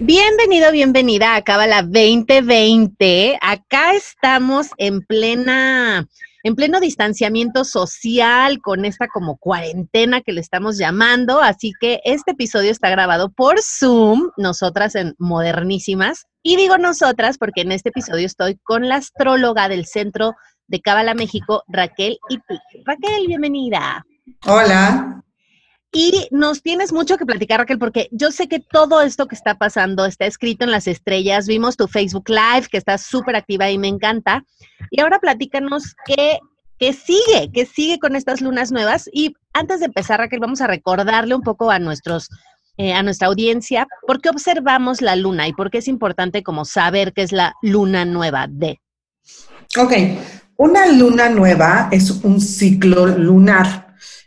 Bienvenido, bienvenida a Cábala 2020. Acá estamos en plena en pleno distanciamiento social con esta como cuarentena que le estamos llamando. Así que este episodio está grabado por Zoom, nosotras en Modernísimas. Y digo nosotras porque en este episodio estoy con la astróloga del Centro de Cábala México, Raquel Ipic. Raquel, bienvenida. Hola. Y nos tienes mucho que platicar, Raquel, porque yo sé que todo esto que está pasando está escrito en las estrellas. Vimos tu Facebook Live, que está súper activa y me encanta. Y ahora platícanos qué, qué sigue, qué sigue con estas lunas nuevas. Y antes de empezar, Raquel, vamos a recordarle un poco a nuestros eh, a nuestra audiencia por qué observamos la luna y por qué es importante como saber qué es la luna nueva de. Ok, una luna nueva es un ciclo lunar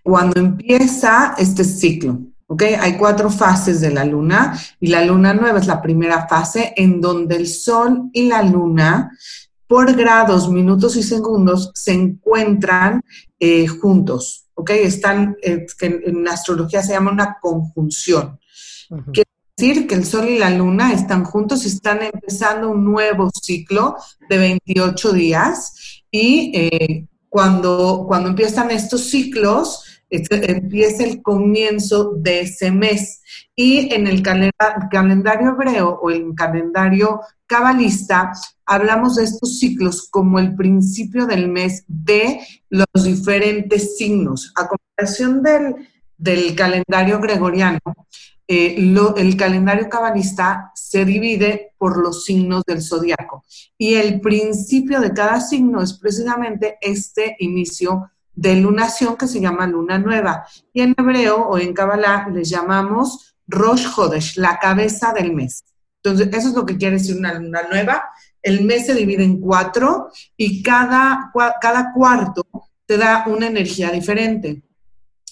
cuando empieza este ciclo. ¿ok? Hay cuatro fases de la luna y la luna nueva es la primera fase en donde el sol y la luna por grados, minutos y segundos se encuentran eh, juntos, ¿ok? Están, eh, que en astrología se llama una conjunción. Quiere decir que el sol y la luna están juntos y están empezando un nuevo ciclo de 28 días y eh, cuando, cuando empiezan estos ciclos, este, empieza el comienzo de ese mes. Y en el calendario hebreo o el calendario cabalista, hablamos de estos ciclos como el principio del mes de los diferentes signos. A comparación del, del calendario gregoriano, eh, el calendario cabalista se divide por los signos del zodiaco. Y el principio de cada signo es precisamente este inicio de lunación que se llama luna nueva. Y en hebreo o en Kabbalah les llamamos Rosh Hodesh, la cabeza del mes. Entonces, eso es lo que quiere decir una luna nueva. El mes se divide en cuatro y cada, cada cuarto te da una energía diferente.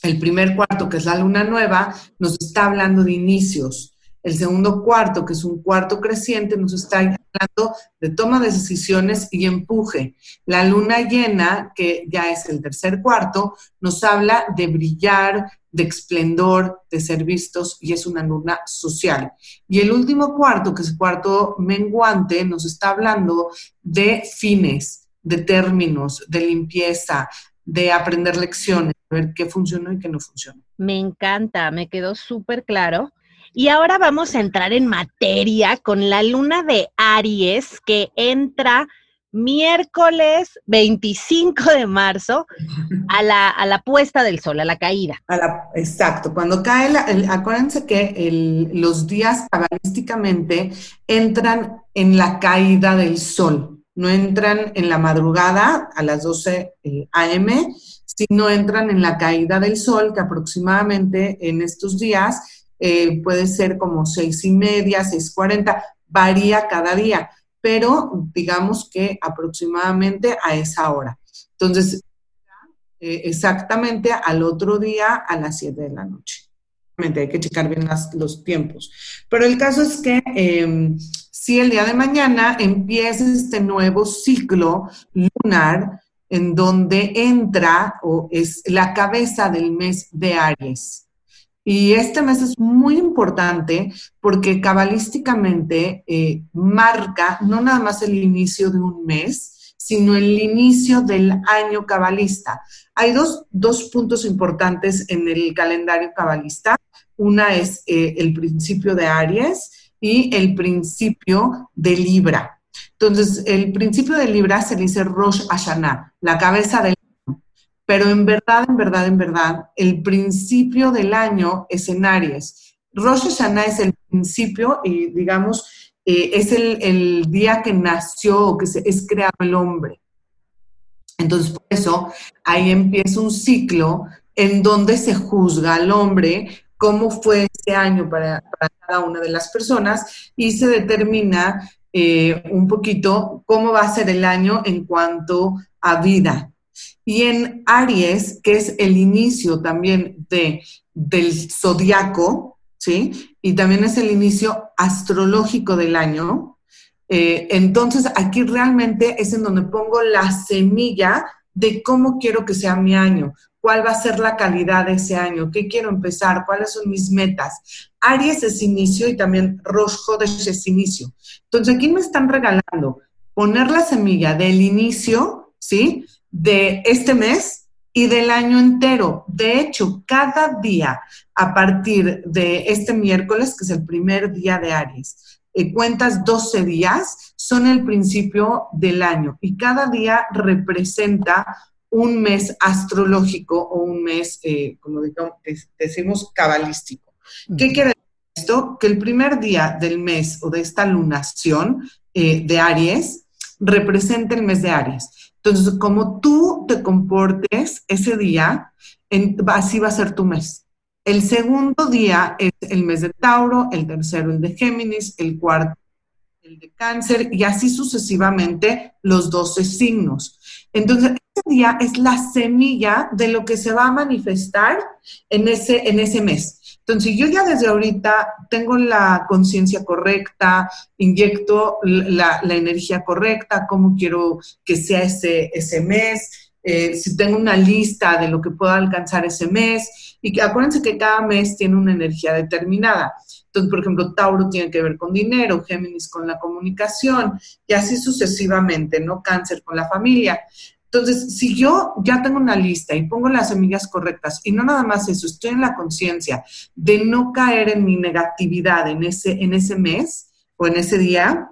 El primer cuarto, que es la luna nueva, nos está hablando de inicios. El segundo cuarto, que es un cuarto creciente, nos está hablando de toma de decisiones y empuje. La luna llena, que ya es el tercer cuarto, nos habla de brillar, de esplendor, de ser vistos y es una luna social. Y el último cuarto, que es cuarto menguante, nos está hablando de fines, de términos, de limpieza, de aprender lecciones, ver qué funcionó y qué no funcionó. Me encanta, me quedó súper claro. Y ahora vamos a entrar en materia con la luna de Aries que entra miércoles 25 de marzo a la, a la puesta del sol, a la caída. exacto, cuando cae, la, acuérdense que los días cabalísticamente entran en la caída del sol, no entran en la madrugada a las 12 eh, a.m., sino entran en la caída del sol, que aproximadamente en estos días eh, puede ser como seis y media, seis cuarenta, varía cada día, pero digamos que aproximadamente a esa hora. Entonces, eh, exactamente al otro día a las siete de la noche. Hay que checar bien los tiempos. Pero el caso es que em, si el día de mañana empieza este nuevo ciclo lunar en donde entra o es la cabeza del mes de Aries. Y este mes es muy importante porque cabalísticamente eh, marca no nada más el inicio de un mes, sino el inicio del año cabalista. Hay dos, puntos importantes en el calendario cabalista. Una es eh, el principio de Aries y el principio de Libra. Entonces, el principio de Libra se dice Rosh Hashanah, la cabeza del pero en verdad, en verdad, en verdad, el principio del año es en Aries. Rosh Hashanah es el principio y, digamos, eh, es el, día que nació, que se, es creado el hombre. Entonces, por eso, ahí empieza un ciclo en donde se juzga al hombre cómo fue ese año para, para, cada una de las personas y se determina eh, un poquito cómo va a ser el año en cuanto a vida. Y en Aries, que es el inicio también de, del zodiaco, ¿sí? Y también es el inicio astrológico del año. Eh, entonces, aquí realmente es en donde pongo la semilla de cómo quiero que sea mi año, cuál va a ser la calidad de ese año, qué quiero empezar, cuáles son mis metas. Aries es inicio y también Rosh Hodesh es inicio. Entonces, aquí me están regalando poner la semilla del inicio, ¿sí? De este mes y del año entero. De hecho, cada día a partir de este miércoles, que es el primer día de Aries, eh, cuentas 12 días, son el principio del año y cada día representa un mes astrológico o un mes, eh, como decimos, cabalístico. ¿Qué quiere decir esto? Que el primer día del mes o de esta lunación eh, de Aries representa el mes de Aries. Entonces, como tú te comportes ese día, así va a ser tu mes. El segundo día es el mes de Tauro, el tercero el de Géminis, el cuarto el de Cáncer y así sucesivamente los 12 signos. Entonces, este día es la semilla de lo que se va a manifestar en ese, en ese mes. Entonces, yo ya desde ahorita tengo la conciencia correcta, inyecto la, energía correcta, cómo quiero que sea ese, ese mes, eh, si tengo una lista de lo que puedo alcanzar ese mes, y que acuérdense que cada mes tiene una energía determinada. Entonces, por ejemplo, Tauro tiene que ver con dinero, Géminis con la comunicación y así sucesivamente, ¿no? Cáncer con la familia. Entonces, si yo ya tengo una lista y pongo las semillas correctas y no nada más eso, estoy en la conciencia de no caer en mi negatividad en ese, en ese mes o en ese día,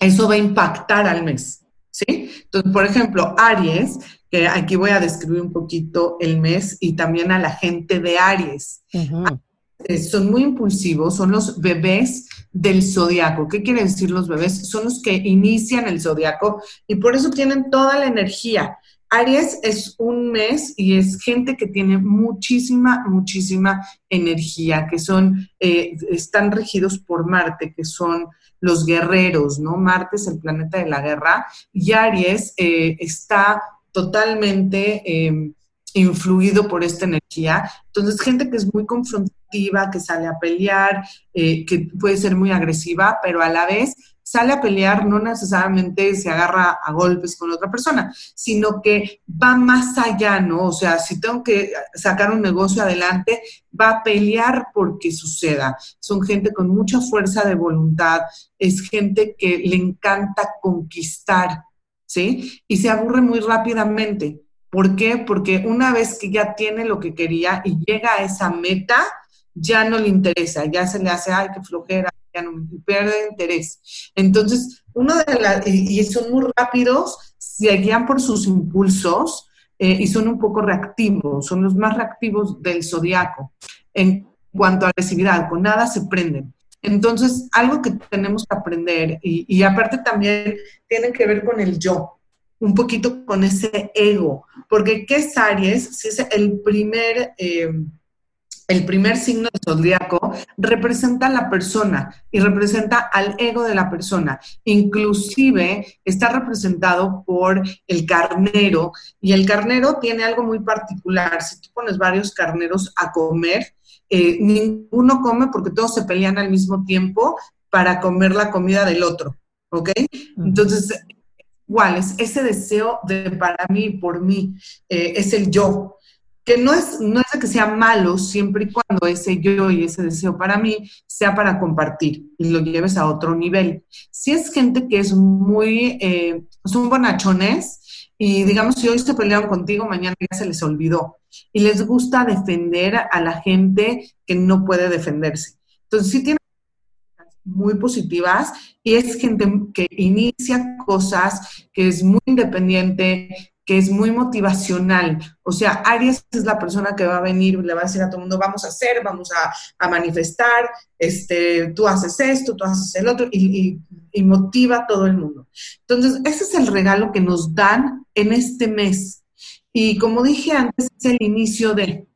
eso va a impactar al mes, ¿sí? Entonces, por ejemplo, Aries, que aquí voy a describir un poquito el mes y también a la gente de Aries. Eh, son muy impulsivos, son los bebés del zodiaco. ¿Qué quiere decir los bebés? Son los que inician el zodiaco y por eso tienen toda la energía. Aries es un mes y es gente que tiene muchísima, muchísima energía, que son, eh, están regidos por Marte, que son los guerreros, ¿no? Marte es el planeta de la guerra y Aries eh, está totalmente influido por esta energía. Entonces, gente que es muy confrontativa, que sale a pelear, eh, que puede ser muy agresiva, pero a la vez sale a pelear, no necesariamente se agarra a golpes con otra persona, sino que va más allá, ¿no? O sea, si tengo que sacar un negocio adelante, va a pelear porque suceda. Son gente con mucha fuerza de voluntad, es gente que le encanta conquistar, ¿sí? Y se aburre muy rápidamente. ¿Por qué? Porque una vez que ya tiene lo que quería y llega a esa meta, ya no le interesa, ya se le hace, ay, qué flojera, ya no pierde interés. Entonces, uno de las, y, son muy rápidos, se guían por sus impulsos eh, y son un poco reactivos, son los más reactivos del zodiaco. En cuanto a agresividad, con nada se prenden. Entonces, algo que tenemos que aprender, y, y aparte también tiene que ver con el yo un poquito con ese ego, porque ¿qué es Aries? Si es el primer, eh, el primer signo del zodiaco, representa a la persona y representa al ego de la persona. Inclusive está representado por el carnero y el carnero tiene algo muy particular. Si tú pones varios carneros a comer, eh, ninguno come porque todos se pelean al mismo tiempo para comer la comida del otro. ¿Ok? Entonces, igual, es ese deseo de para mí, por mí, eh, es el yo, que no es, no es de que sea malo siempre y cuando ese yo y ese deseo para mí sea para compartir y lo lleves a otro nivel. Si es gente que es muy, eh, son bonachones y digamos, si hoy se pelearon contigo, mañana ya se les olvidó y les gusta defender a la gente que no puede defenderse. Entonces, sí tiene muy positivas y es gente que inicia cosas, que es muy independiente, que es muy motivacional. O sea, Aries es la persona que va a venir, le va a decir a todo el mundo, vamos a hacer, vamos a, manifestar, este, tú haces esto, tú haces el otro, y, y, motiva a todo el mundo. Entonces, ese es el regalo que nos dan en este mes. Y como dije antes, es el inicio de...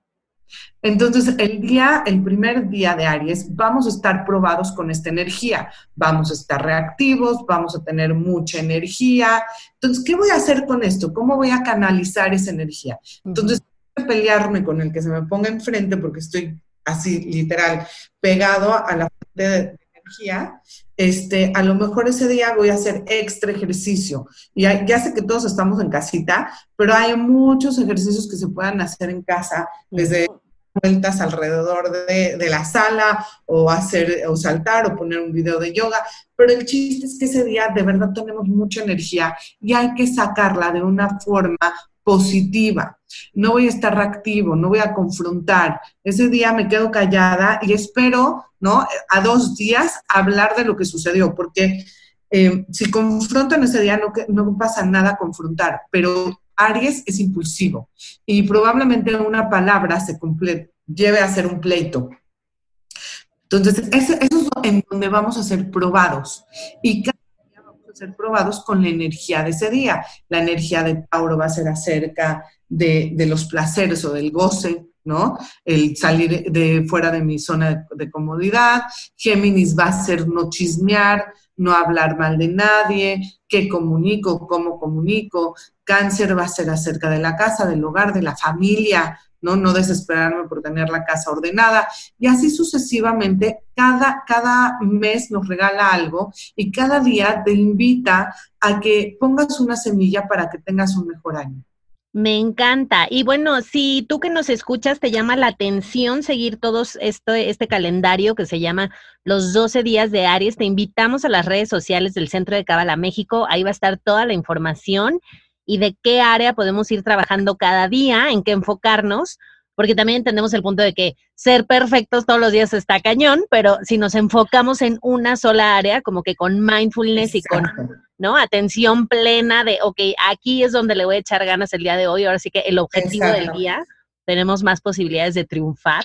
Entonces, el día, el primer día de Aries, vamos a estar probados con esta energía. Vamos a estar reactivos, vamos a tener mucha energía. Entonces, ¿qué voy a hacer con esto? ¿Cómo voy a canalizar esa energía? Entonces, voy a pelearme con el que se me ponga enfrente porque estoy así, literal, pegado a la fuente de, energía. Este, a lo mejor ese día voy a hacer extra ejercicio. Y ya sé que todos estamos en casita, pero hay muchos ejercicios que se puedan hacer en casa, desde vueltas alrededor de, la sala o hacer o saltar o poner un video de yoga, pero el chiste es que ese día de verdad tenemos mucha energía y hay que sacarla de una forma positiva. No voy a estar reactivo, no voy a confrontar. Ese día me quedo callada y espero, ¿no? A dos días hablar de lo que sucedió, porque eh, si confrontan ese día no, no pasa nada confrontar, pero Aries es impulsivo y probablemente una palabra se lleve a ser un pleito. Entonces, eso, es en donde vamos a ser probados. Y cada día vamos a ser probados con la energía de ese día. La energía de Tauro va a ser acerca de, los placeres o del goce, ¿no? El salir de fuera de mi zona de, comodidad. Géminis va a ser no chismear, no hablar mal de nadie, qué comunico, cómo comunico. Cáncer va a ser acerca de la casa, del hogar, de la familia, ¿no? No desesperarme por tener la casa ordenada. Y así sucesivamente, cada, cada mes nos regala algo y cada día te invita a que pongas una semilla para que tengas un mejor año. Me encanta. Y bueno, si tú que nos escuchas te llama la atención seguir todos este, este calendario que se llama Los 12 días de Aries, te invitamos a las redes sociales del Centro de Cabala México. Ahí va a estar toda la información y de qué área podemos ir trabajando cada día, en qué enfocarnos, porque también entendemos el punto de que ser perfectos todos los días está cañón, pero si nos enfocamos en una sola área, como que con mindfulness y con ¿no? atención plena de, ok, aquí es donde le voy a echar ganas el día de hoy, ahora sí que el objetivo del día, tenemos más posibilidades de triunfar.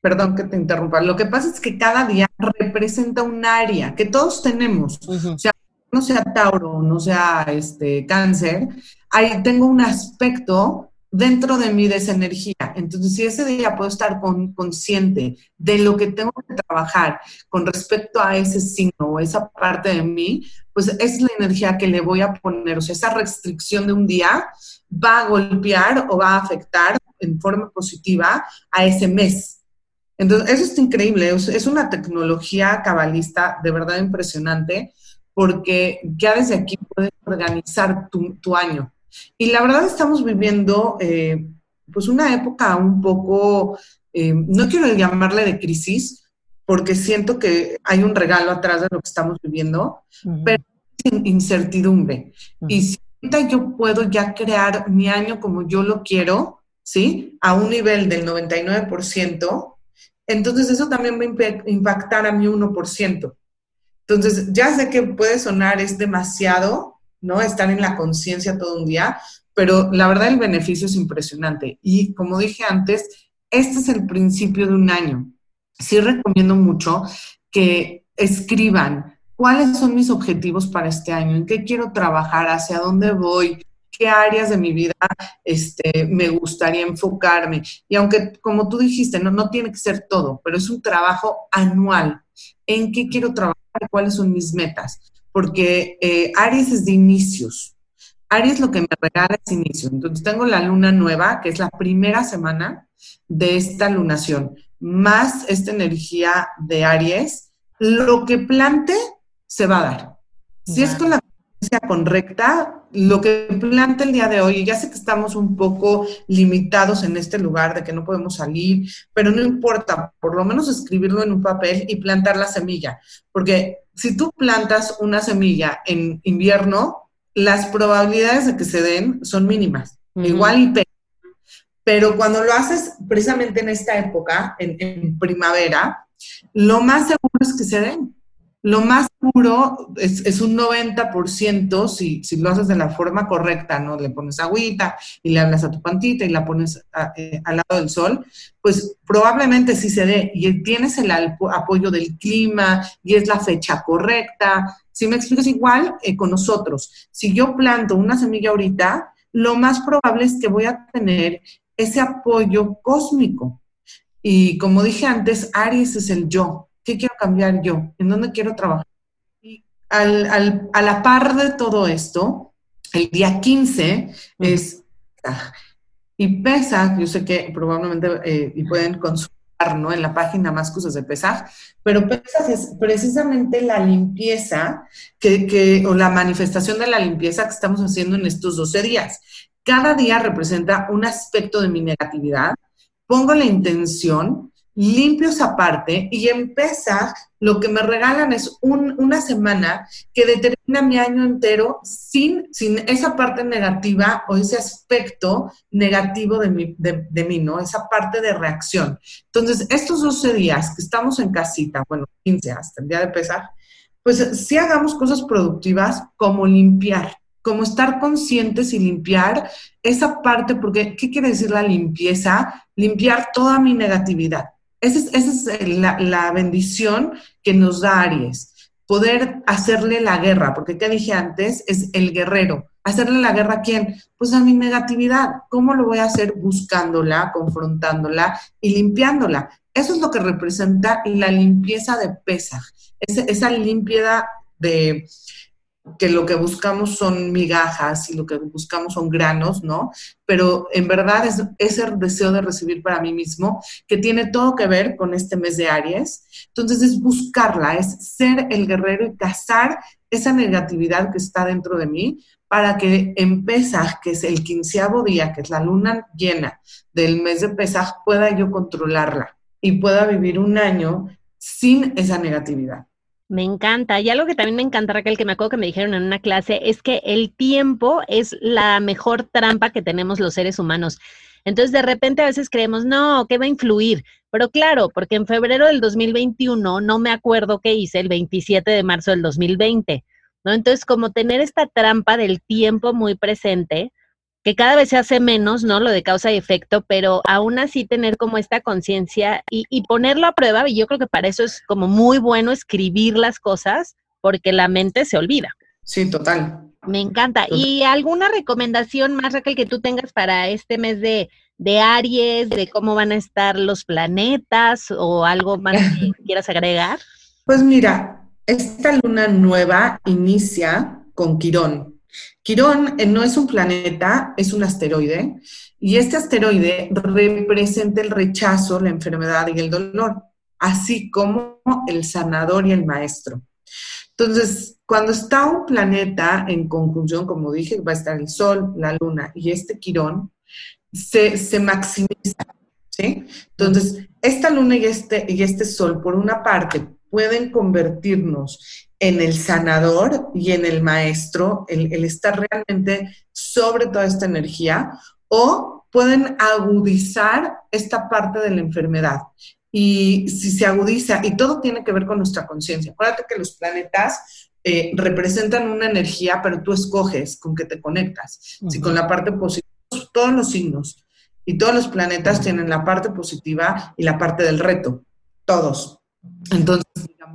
Perdón que te interrumpa. Lo que pasa es que cada día representa un área que todos tenemos. O sea, no sea Tauro, no sea este cáncer, ahí tengo un aspecto dentro de mí de esa energía. Entonces, si ese día puedo estar consciente de lo que tengo que trabajar con respecto a ese signo o esa parte de mí, pues es la energía que le voy a poner. O sea, esa restricción de un día va a golpear o va a afectar en forma positiva a ese mes. Entonces, eso es increíble. Es una tecnología cabalista de verdad impresionante porque ya desde aquí puedes organizar tu, año. Y la verdad estamos viviendo eh, pues una época un poco, eh, no quiero llamarle de crisis, porque siento que hay un regalo atrás de lo que estamos viviendo, pero sin incertidumbre. Y si ahorita yo puedo ya crear mi año como yo lo quiero, ¿sí? A un nivel del 99%, entonces eso también va a impactar a mi 1%. Entonces, ya sé que puede sonar, es demasiado, ¿no? Estar en la conciencia todo un día, pero la verdad el beneficio es impresionante. Y como dije antes, este es el principio de un año. Sí recomiendo mucho que escriban cuáles son mis objetivos para este año, en qué quiero trabajar, hacia dónde voy, qué áreas de mi vida este, me gustaría enfocarme. Y aunque, como tú dijiste, no, no tiene que ser todo, pero es un trabajo anual. ¿En qué quiero trabajar? cuáles son mis metas, porque eh, Aries es de inicios. Aries lo que me regala es inicio. Entonces tengo la luna nueva, que es la primera semana de esta lunación, más esta energía de Aries. Lo que plante se va a dar. Si es con la correcta, lo que planta el día de hoy, ya sé que estamos un poco limitados en este lugar de que no podemos salir, pero no importa, por lo menos escribirlo en un papel y plantar la semilla, porque si tú plantas una semilla en invierno, las probabilidades de que se den son mínimas, igual y pero cuando lo haces precisamente en esta época, en primavera, lo más seguro es que se den. Lo más puro es, un 90% si, si, lo haces de la forma correcta, ¿no? Le pones agüita y le hablas a tu pantita y la pones eh, al lado del sol, pues probablemente sí se dé y tienes el apoyo del clima y es la fecha correcta. Si me explicas igual eh, con nosotros, si yo planto una semilla ahorita, lo más probable es que voy a tener ese apoyo cósmico Y como dije antes, Aries es el yo. ¿Qué quiero cambiar yo? ¿En dónde quiero trabajar? Y al, a la par de todo esto, el día 15 es... Y pesa, yo sé que probablemente eh, y pueden consultar ¿no? en la página más cosas de Pesaj, pero Pesaj es precisamente la limpieza que, que, o la manifestación de la limpieza que estamos haciendo en estos 12 días. Cada día representa un aspecto de mi negatividad, pongo la intención, limpio esa parte y en lo que me regalan es una semana que determina mi año entero sin, sin esa parte negativa o ese aspecto negativo de mí, de, mí, ¿no? Esa parte de reacción. Entonces, estos 12 días que estamos en casita, bueno, 15 hasta el día de pesar, pues sí hagamos cosas productivas como limpiar como estar conscientes y limpiar esa parte, porque ¿qué quiere decir la limpieza? Limpiar toda mi negatividad. Esa es, la, bendición que nos da Aries, poder hacerle la guerra, porque ¿qué dije antes? Es el guerrero. ¿Hacerle la guerra a quién? Pues a mi negatividad. ¿Cómo lo voy a hacer? Buscándola, confrontándola y limpiándola. Eso es lo que representa la limpieza de Pesaj, esa limpieza de, que lo que buscamos son migajas y lo que buscamos son granos, ¿no? Pero en verdad es ese deseo de recibir para mí mismo que tiene todo que ver con este mes de Aries. Entonces es buscarla, es ser el guerrero y cazar esa negatividad que está dentro de mí para que en Pesaj, que es el quinceavo día, que es la luna llena del mes de Pesaj, pueda yo controlarla y pueda vivir un año sin esa negatividad. Me encanta. Y algo que también me encanta, Raquel, que me acuerdo que me dijeron en una clase, es que el tiempo es la mejor trampa que tenemos los seres humanos. Entonces, de repente a veces creemos, no, ¿qué va a influir? Pero claro, porque en febrero del 2021 no me acuerdo qué hice el 27 de marzo del 2020, ¿no? Entonces, como tener esta trampa del tiempo muy presente, que cada vez se hace menos, ¿no? Lo de causa y efecto, pero aún así tener como esta conciencia y, ponerlo a prueba, y yo creo que para eso es como muy bueno escribir las cosas, porque la mente se olvida. Sí, total. Me encanta. ¿Y alguna recomendación más, Raquel, que tú tengas para este mes de, de Aries, de cómo van a estar los planetas o algo más que quieras agregar? Pues mira, esta luna nueva inicia con Quirón. Quirón eh, no es un planeta, es un asteroide, y este asteroide representa el rechazo, la enfermedad y el dolor, así como el sanador y el maestro. Entonces, cuando está un planeta en conjunción, como dije, va a estar el Sol, la Luna y este Quirón, se, maximiza. Entonces, esta Luna y este, y este Sol, por una parte, pueden convertirnos en el sanador y en el maestro, el, estar realmente sobre toda esta energía, o pueden agudizar esta parte de la enfermedad. Y si se agudiza, y todo tiene que ver con nuestra conciencia. Acuérdate que los planetas eh, representan una energía, pero tú escoges con qué te conectas. Si con la parte positiva, todos los signos y todos los planetas tienen la parte positiva y la parte del reto, todos. Entonces,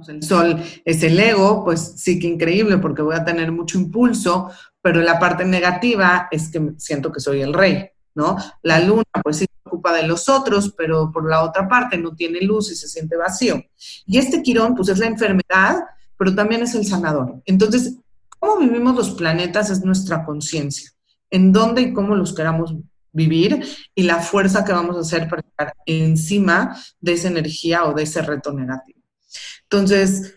el sol es el ego, pues sí que increíble porque voy a tener mucho impulso, pero la parte negativa es que siento que soy el rey, ¿no? La luna, pues sí se ocupa de los otros, pero por la otra parte no tiene luz y se siente vacío. Y este quirón, pues es la enfermedad, pero también es el sanador. Entonces, cómo vivimos los planetas es nuestra conciencia, en dónde y cómo los queramos vivir y la fuerza que vamos a hacer para estar encima de esa energía o de ese reto negativo. Entonces,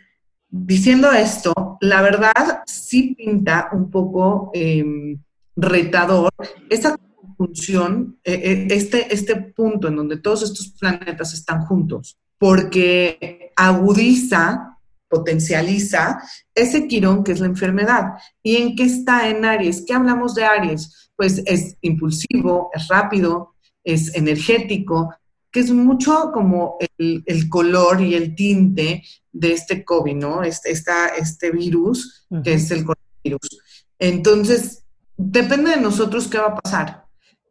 diciendo esto, la verdad sí pinta un poco em, retador esa función, e, e, este, este punto en donde todos estos planetas están juntos, porque agudiza, potencializa ese quirón que es la enfermedad. ¿Y en qué está en Aries? ¿Qué hablamos de Aries? Pues es impulsivo, es rápido, es energético, que es mucho como el, color y el tinte de este COVID, ¿no? Este, este virus, que es el coronavirus. Entonces, depende de nosotros qué va a pasar.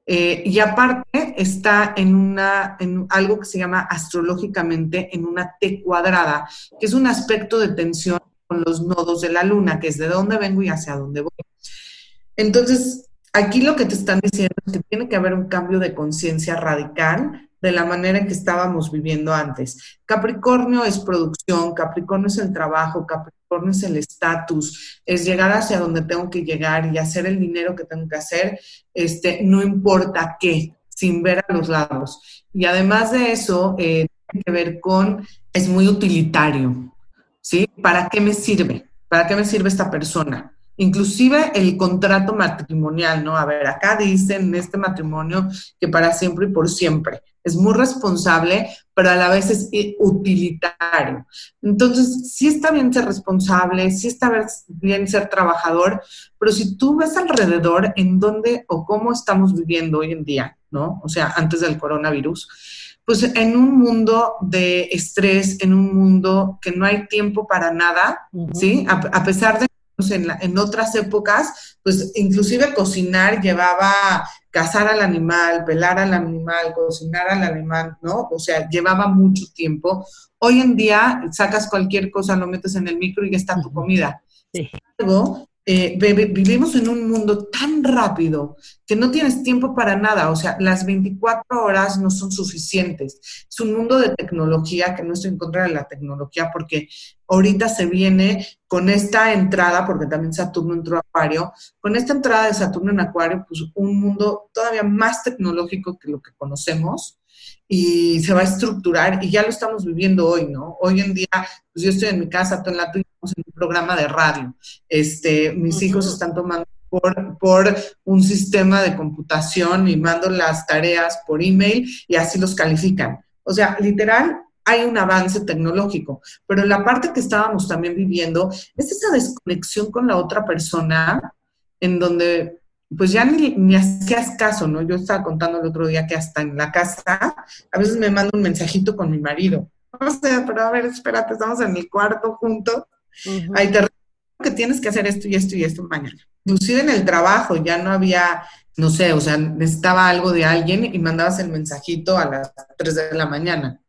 Eh, y aparte está en, una, en algo que se llama astrológicamente en una T cuadrada, que es un aspecto de tensión con los nodos de la luna, que es de dónde vengo y hacia dónde voy. Entonces, aquí lo que te están diciendo es que tiene que haber un cambio de conciencia radical de la manera en que estábamos viviendo antes. Capricornio es producción, Capricornio es el trabajo, Capricornio es el estatus, es llegar hacia donde tengo que llegar y hacer el dinero que tengo que hacer, este, no importa qué, sin ver a los lados. Y además de eso, eh, tiene que ver con, es muy utilitario, ¿sí? ¿Para qué me sirve? ¿Para qué me sirve esta persona? Inclusive el contrato matrimonial, ¿no? A ver, acá dicen en este matrimonio que para siempre y por siempre. Es muy responsable, pero a la vez es utilitario. Entonces, sí está bien ser responsable, sí está bien ser trabajador, pero si tú ves alrededor en dónde o cómo estamos viviendo hoy en día, ¿no? O sea, antes del coronavirus, pues en un mundo de estrés, en un mundo que no hay tiempo para nada, ¿sí? A, pesar de en, en, otras épocas, pues inclusive cocinar llevaba cazar al animal, pelar al animal, cocinar al animal, ¿no? O sea, llevaba mucho tiempo. Hoy en día sacas cualquier cosa, lo metes en el micro y ya está tu comida. Sí. Luego, eh, vivimos en un mundo tan rápido que no tienes tiempo para nada, o sea, las 24 horas no son suficientes. Es un mundo de tecnología que no estoy en contra de la tecnología porque ahorita se viene con esta entrada, porque también Saturno entró a Acuario, con esta entrada de Saturno en Acuario, pues un mundo todavía más tecnológico que lo que conocemos y se va a estructurar y ya lo estamos viviendo hoy, ¿no? Hoy en día, pues yo estoy en mi casa, tú en la tuya, en un programa de radio. Este, mis hijos están tomando por, por, un sistema de computación y mando las tareas por email y así los califican. O sea, literal, hay un avance tecnológico, pero la parte que estábamos también viviendo es esa desconexión con la otra persona en donde pues ya ni, ni hacías caso, ¿no? Yo estaba contando el otro día que hasta en la casa a veces me mando un mensajito con mi marido. O sea, pero a ver, espérate, estamos en el cuarto juntos Ahí te que tienes que hacer esto y esto y esto mañana. Inclusive en el trabajo ya no había, no sé, o sea, necesitaba algo de alguien y mandabas el mensajito a las 3 de la mañana.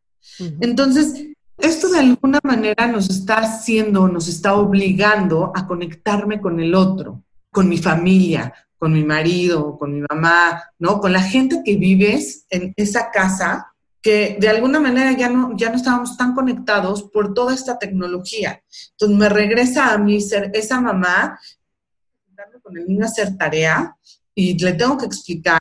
Entonces, esto de alguna manera nos está haciendo, nos está obligando a conectarme con el otro, con mi familia, con mi marido, con mi mamá, ¿no? Con la gente que vives en esa casa que de alguna manera ya no, ya no estábamos tan conectados por toda esta tecnología. Entonces me regresa a mí ser esa mamá, con el niño a hacer tarea y le tengo que explicar,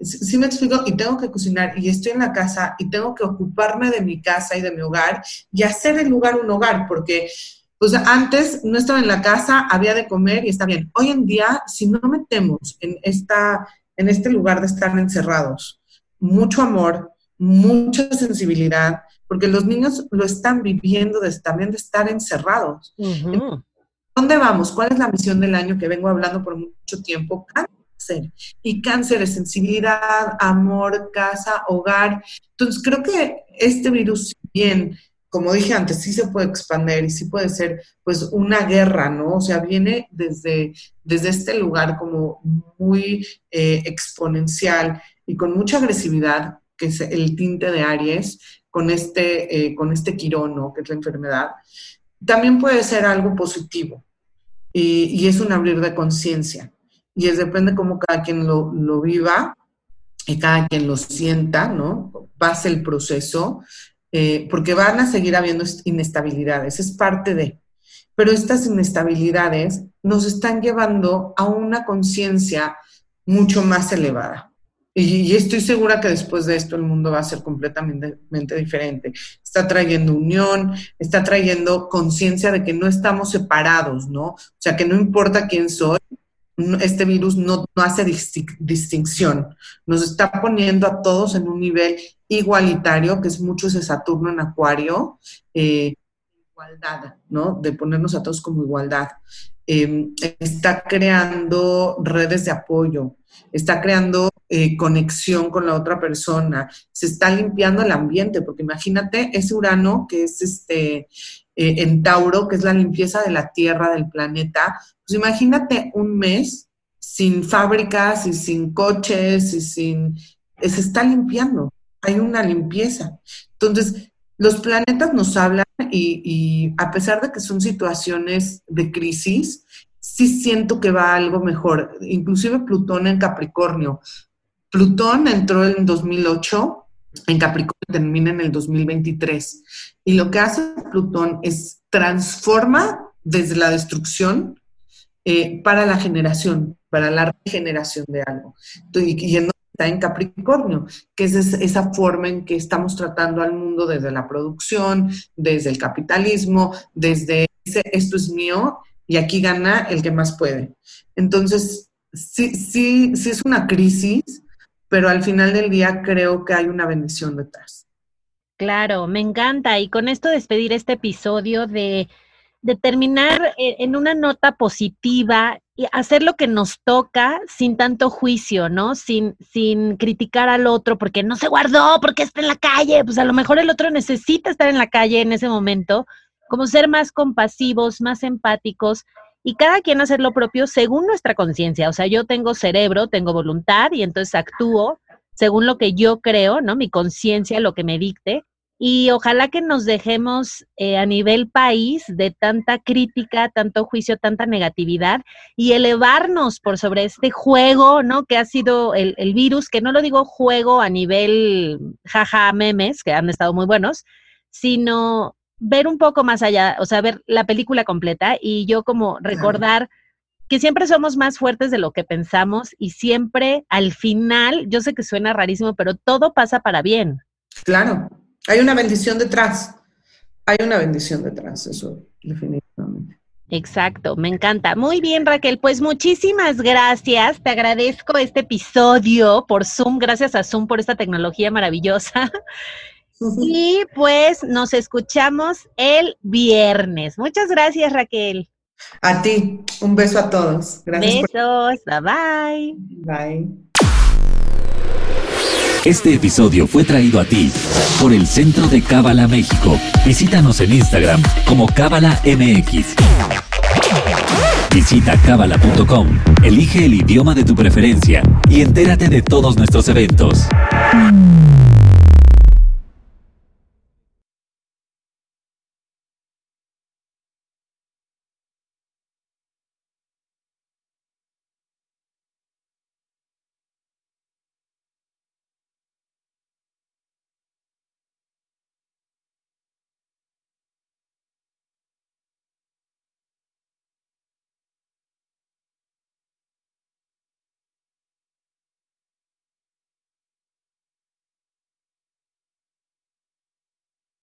sí me explico, y tengo que cocinar y estoy en la casa y tengo que ocuparme de mi casa y de mi hogar y hacer el lugar un hogar, porque pues antes no estaba en la casa, había de comer y está bien. Hoy en día, si no metemos en, esta, en este lugar de estar encerrados, mucho amor, mucha sensibilidad, porque los niños lo están viviendo también de estar encerrados. ¿Dónde vamos? ¿Cuál es la misión del año que vengo hablando por mucho tiempo? Cáncer. Y cáncer es sensibilidad, amor, casa, hogar. Entonces, creo que este virus, bien, como dije antes, sí se puede expandir y sí puede ser pues una guerra, ¿no? O sea, viene desde, desde este lugar como muy eh, exponencial y con mucha agresividad, que es el tinte de Aries, con este, eh, con este quirono, que es la enfermedad, también puede ser algo positivo y, es un abrir de conciencia. Y es depende cómo cada quien lo, lo, viva y cada quien lo sienta, ¿no? Pase el proceso, eh, porque van a seguir habiendo inestabilidades, es parte de. Pero estas inestabilidades nos están llevando a una conciencia mucho más elevada. Y, estoy segura que después de esto el mundo va a ser completamente diferente. Está trayendo unión, está trayendo conciencia de que no estamos separados, ¿no? O sea, que no importa quién soy, este virus no, hace distinción. Nos está poniendo a todos en un nivel igualitario, que es mucho ese Saturno en Acuario, eh, igualdad, ¿no? De ponernos a todos como igualdad. Em, está creando redes de apoyo, está creando eh, conexión con la otra persona, se está limpiando el ambiente, porque imagínate ese Urano que es este eh, en Tauro, que es la limpieza de la Tierra, del planeta, pues imagínate un mes sin fábricas y sin coches y sin... Se está limpiando, hay una limpieza. Entonces, los planetas nos hablan y, y, a pesar de que son situaciones de crisis, sí siento que va algo mejor. Inclusive Plutón en Capricornio. Plutón entró en 2008 en Capricornio termina en el 2023. Y lo que hace Plutón es transforma desde la destrucción eh, para la generación, para la regeneración de algo. Y, está en Capricornio, que es esa forma en que estamos tratando al mundo desde la producción, desde el capitalismo, desde esto es mío y aquí gana el que más puede. Entonces, sí, sí, sí es una crisis, pero al final del día creo que hay una bendición detrás. Claro, me encanta. Y con esto despedir este episodio de, de terminar en una nota positiva y hacer lo que nos toca sin tanto juicio, ¿no? Sin, sin criticar al otro porque no se guardó, porque está en la calle. Pues a lo mejor el otro necesita estar en la calle en ese momento. Como ser más compasivos, más empáticos y cada quien hacer lo propio según nuestra conciencia. O sea, yo tengo cerebro, tengo voluntad y entonces actúo según lo que yo creo, ¿no? Mi conciencia, lo que me dicte. Y ojalá que nos dejemos eh, a nivel país de tanta crítica, tanto juicio, tanta negatividad y elevarnos por sobre este juego, ¿no? Que ha sido el, el virus, que no lo digo juego a nivel jaja memes, que han estado muy buenos, sino ver un poco más allá, o sea, ver la película completa y yo como recordar que siempre somos más fuertes de lo que pensamos y siempre al final, yo sé que suena rarísimo, pero todo pasa para bien. Claro, hay una bendición detrás, hay una bendición detrás, eso definitivamente. Exacto, me encanta. Muy bien, Raquel, pues muchísimas gracias. Te agradezco este episodio por Zoom, gracias a Zoom por esta tecnología maravillosa. Y pues nos escuchamos el viernes. Muchas gracias, Raquel. A ti, un beso a todos. Gracias. Besos, bye bye. Bye. Este episodio fue traído a ti por el Centro de Cábala México. Visítanos en Instagram como Cábala MX. Visita cábala.com, elige el idioma de tu preferencia y entérate de todos nuestros eventos.